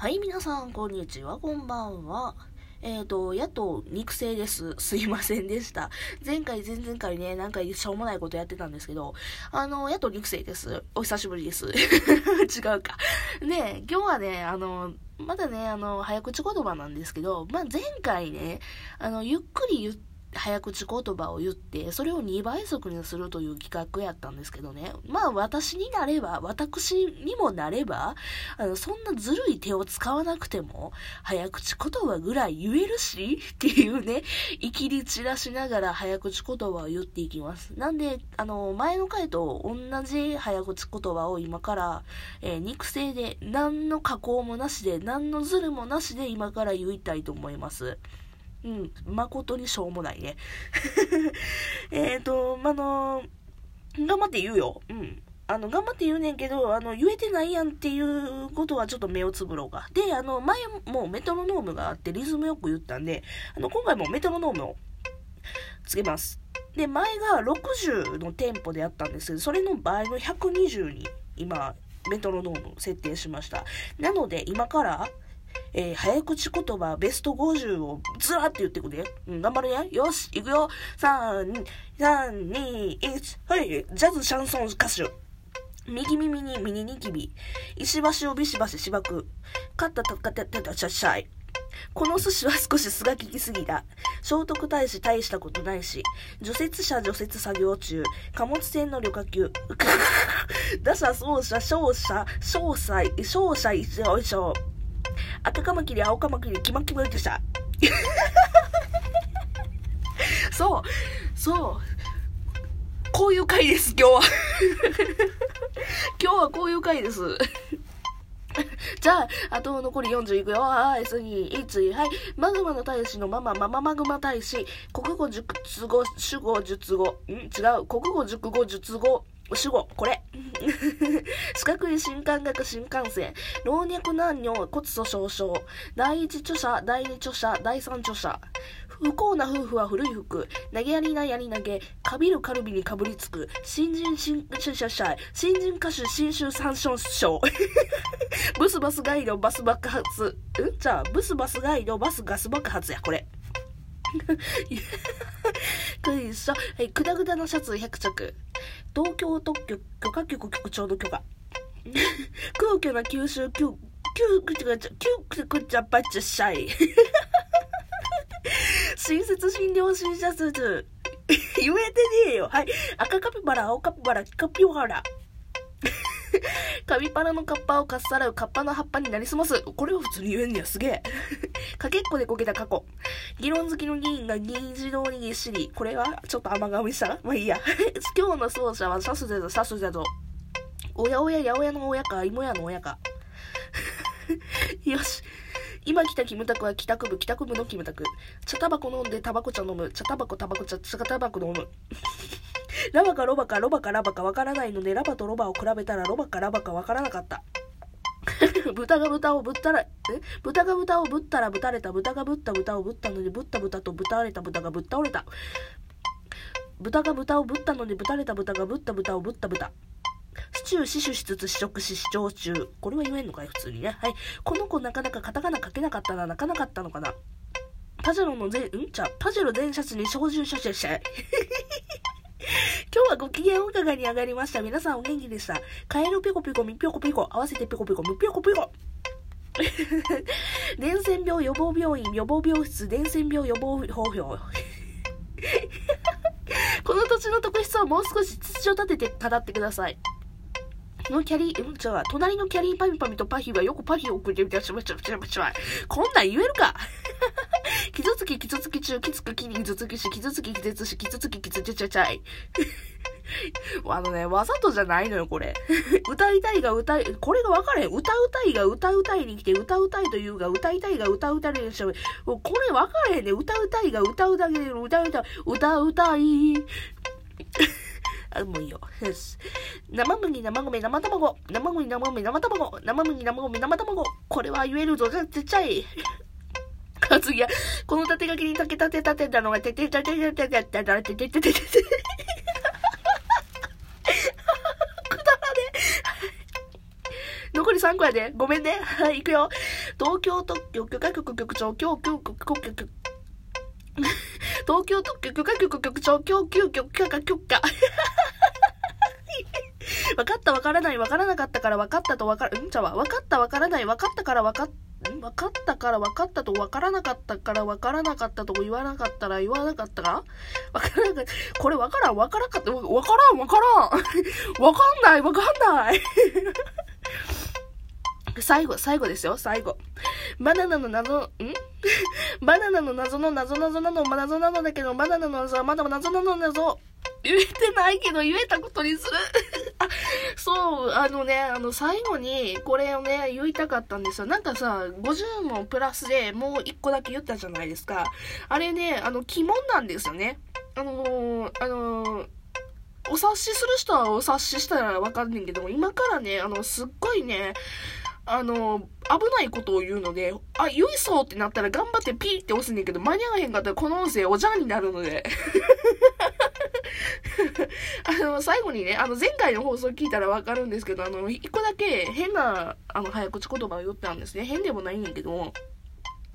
はい、皆さん、こんにちは、こんばんは。えっ、ー、と、野党肉声です。すいませんでした。前回、前々回ね、なんかしょうもないことやってたんですけど、あの、野党肉声です。お久しぶりです。違うか。ね今日はね、あの、まだね、あの、早口言葉なんですけど、まあ、前回ね、あの、ゆっくり言って、早口言葉を言って、それを2倍速にするという企画やったんですけどね。まあ私になれば、私にもなれば、あの、そんなずるい手を使わなくても、早口言葉ぐらい言えるし、っていうね、いきり散らしながら早口言葉を言っていきます。なんで、あの、前の回と同じ早口言葉を今から、えー、肉声で、何の加工もなしで、何のずるもなしで今から言いたいと思います。うん、誠にしょうもないね。えっと、まあの、頑張って言うよ。うん。あの、頑張って言うねんけど、あの、言えてないやんっていうことはちょっと目をつぶろうか。で、あの、前もメトロノームがあってリズムよく言ったんで、あの、今回もメトロノームをつけます。で、前が60のテンポでやったんですけど、それの倍の120に今、メトロノーム設定しました。なので、今から、えー、早口言葉ベスト50をずらって言ってくれ。うん、頑張るね。よし、行くよ。3、3、2、1、はい。ジャズシャンソン歌手。右耳にミニニキビ。石橋をビシバシしばく。カッタタカタタタシャシャイ。この寿司は少し素が効きすぎだ。聖徳太子大したことないし。除雪車除雪作業中。貨物船の旅客機。打者、走者、勝者、詳細、勝者、よいしょ。赤カマキリ、青カマキリ、キマキマでした。そう、そう。こういう回です、今日は。今日はこういう回です。じゃあ、あと残り40いくよ。はい、次、1、はい。マグマの大使のママ、マママグマ大使。国語、熟語、主語、述語。ん？違う。国語、熟語、述語。主語、これ。四角い新感覚新幹線。老若男女骨粗鬆症。第一著者、第二著者、第三著者。不幸な夫婦は古い服。投げやりなやり投げ。かびるカルビにかぶりつく。新人新、新者者。新人歌手新州三章賞。ブスバスガイドバス爆発。ん？じゃあ、ブスバスガイドバスガス爆発や、これ。と一緒。はい、くだぐだのシャツ100着。東京特許許可局局長の許可。空虚な九州、九、九、九、九、九、九、九、八、十、シャイ。親切診療診者数。言えてねえよ。はい。赤カピバラ、青カピバラ、カピオハラ。カピバラのカッパをかっさらうカッパの葉っぱになりすます。これを普通に言えんねや、すげえ。かけっこでこけた過去。議論好きの議員が議員自動にぎっしり。これはちょっと甘噛みした？まあいいや。今日の奏者はさすぜぞ、さすぜぞ。おやおや、やおやの親か、芋やの親か。よし。今来たキムタクは帰宅部、帰宅部のキムタク。茶タバコ飲んでタバコ茶飲む。茶タバコ、タバコ茶、茶タバコ飲む。ラバかロバかロバかラバかわからないので、ラバとロバを比べたらロバかラバかわからなかった。豚が豚をぶったら、え？豚が豚をぶったらぶたれた。豚がぶった豚をぶったのにぶった豚とぶたれた豚がぶっ倒れた。豚が豚をぶったのにぶたれた豚がぶった豚をぶった豚。シチュー、死守しつつ試食し、視聴中。これは言えんのかい？普通にね。はい。この子なかなかカタカナ書けなかったな、泣かなかったのかな？パジェロの全、んじゃパジェロ全シャツに照準写真し今日はご機嫌お伺いに上がりました。皆さんお元気でした？カエルピコピコ、ミピョコピコ、合わせてピコピコ、ミピョコピコ。伝染病予防病院、予防病室、伝染病予防法表。この土地の特質をもう少し土を立てて語ってください。のキャリー、うん、じゃあ、隣のキャリーパミパミとパヒはよくパヒを送ってみたしましょう。こんなん言えるか傷つき、傷つき中、きつくきに傷つきし、傷つき、傷つし、傷つき、傷つちゃちゃい。あのね、わざとじゃないのよ、これ。歌いたいが歌い、これが分かれへん。歌うたいが歌うたいに来て、歌うたいというが、歌いたいが歌うたいにしちゃう。これ分かれへんね。歌うたいが歌うだけで、歌うたい、歌うたい。あ、もういいよ。生麦、生米、生卵。生麦、生米、生卵。生麦、生米、生卵。これは言えるぞ。ちっちゃい。次は、この縦書きに竹立て立てたのが、ててててててててててててててくだらね。残り3個やで。ごめんね。はい、行くよ。東京特許許可局局長、今日、今日、局局、東京特許許可局局長、今日、急遽許可許可。分かった分からない分からなかったから分かったと分かる、んちゃわ。分かった分からない分かったから分かっ、ん分かったから分かったと分からなかったから分からなかったと言わなかったら言わなかったか分からなかった。これ分からん分からんかった。分からん分からん。分かんない分かんない。最後、最後ですよ、最後。バナナの謎、ん？バナナの謎の謎謎なの、謎なのだけど、バナナの謎はまだ謎なの謎。言えてないけど言えたことにする。そう、あのね、あの、最後にこれをね、言いたかったんですよ。なんかさ、50問プラスでもう1個だけ言ったじゃないですか。あれね、あの、鬼門なんですよね。あのー、あのー、お察しする人はお察ししたらわかんねんけども、今からね、あの、すっごいね、あの、危ないことを言うので、あ、言いそうってなったら頑張ってピーって押すねんけど、間に合わへんかったらこの音声おじゃんになるので。あの、最後にね、あの、前回の放送聞いたらわかるんですけど、あの、一個だけ変な、あの、早口言葉を言ったんですね。変でもないんだけど、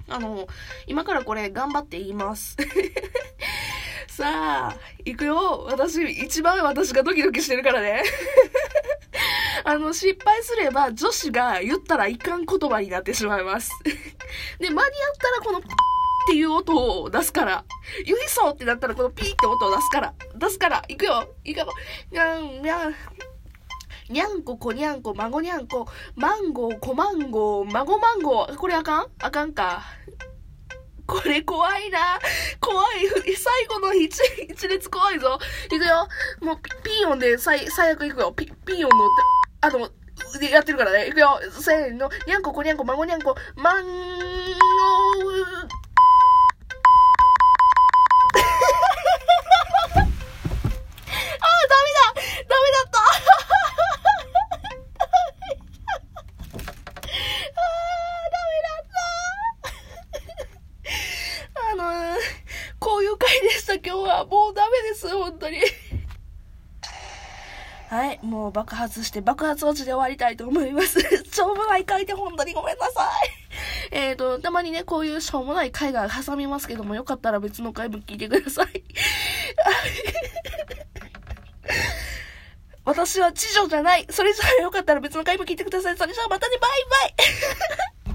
あの、今からこれ頑張って言います。さあ、行くよ。私、一番私がドキドキしてるからね。あの、失敗すれば女子が言ったらいかん言葉になってしまいます。で、間に合ったらこのっていう音を出すから。ユニソーってなったらこのピーって音を出すから。出すから。いくよ。いくよ。にゃん、にゃん。にゃんこ、こにゃんこ、孫にゃんこ、マンゴー、こマンゴー、孫マンゴー。これあかん？あかんか。これ怖いな。怖い。最後の一一列怖いぞ。いくよ。もうピ、ピーヨンで最、最悪いくよ。ピ、ピーヨンの、あの、やってるからね。いくよ。せーの。にゃんこ、こにゃんこ、孫にゃんこ、マン今日はもうダメです、本当に。はい、もう爆発して爆発落ちで終わりたいと思います。しょうもない回で本当にごめんなさい。えっと、たまにね、こういうしょうもない回が挟みますけども、よかったら別の回も聞いてください。私は知女じゃない。それじゃあよかったら別の回も聞いてください。それじゃあまたね、バイバイ